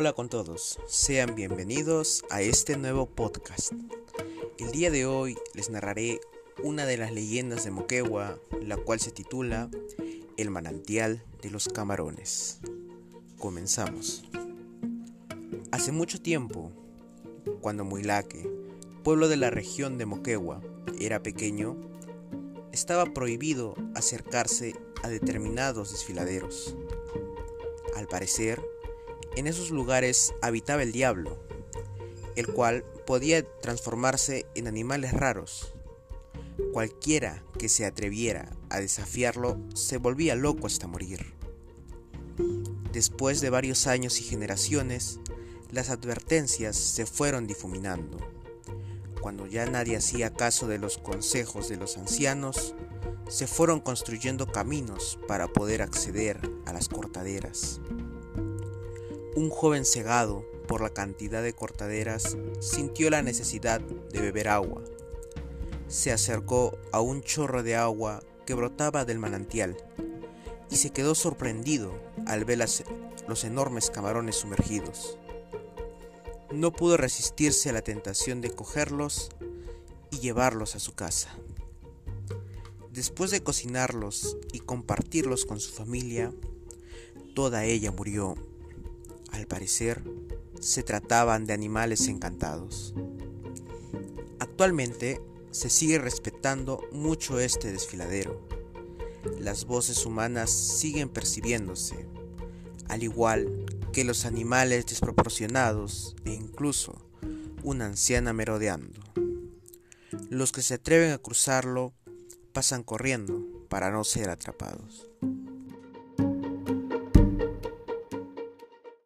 Hola con todos, sean bienvenidos a este nuevo podcast. El día de hoy les narraré una de las leyendas de Moquegua, la cual se titula El manantial de los camarones. Comenzamos. Hace mucho tiempo, cuando Muilaque, pueblo de la región de Moquegua, era pequeño, estaba prohibido acercarse a determinados desfiladeros. Al parecer, en esos lugares habitaba el diablo, el cual podía transformarse en animales raros. Cualquiera que se atreviera a desafiarlo se volvía loco hasta morir. Después de varios años y generaciones, las advertencias se fueron difuminando. Cuando ya nadie hacía caso de los consejos de los ancianos, se fueron construyendo caminos para poder acceder a las cortaderas. Un joven cegado por la cantidad de cortaderas sintió la necesidad de beber agua. Se acercó a un chorro de agua que brotaba del manantial y se quedó sorprendido al ver los enormes camarones sumergidos. No pudo resistirse a la tentación de cogerlos y llevarlos a su casa. Después de cocinarlos y compartirlos con su familia, toda ella murió. Al parecer, se trataban de animales encantados. Actualmente se sigue respetando mucho este desfiladero. Las voces humanas siguen percibiéndose, al igual que los animales desproporcionados e incluso una anciana merodeando. Los que se atreven a cruzarlo pasan corriendo para no ser atrapados.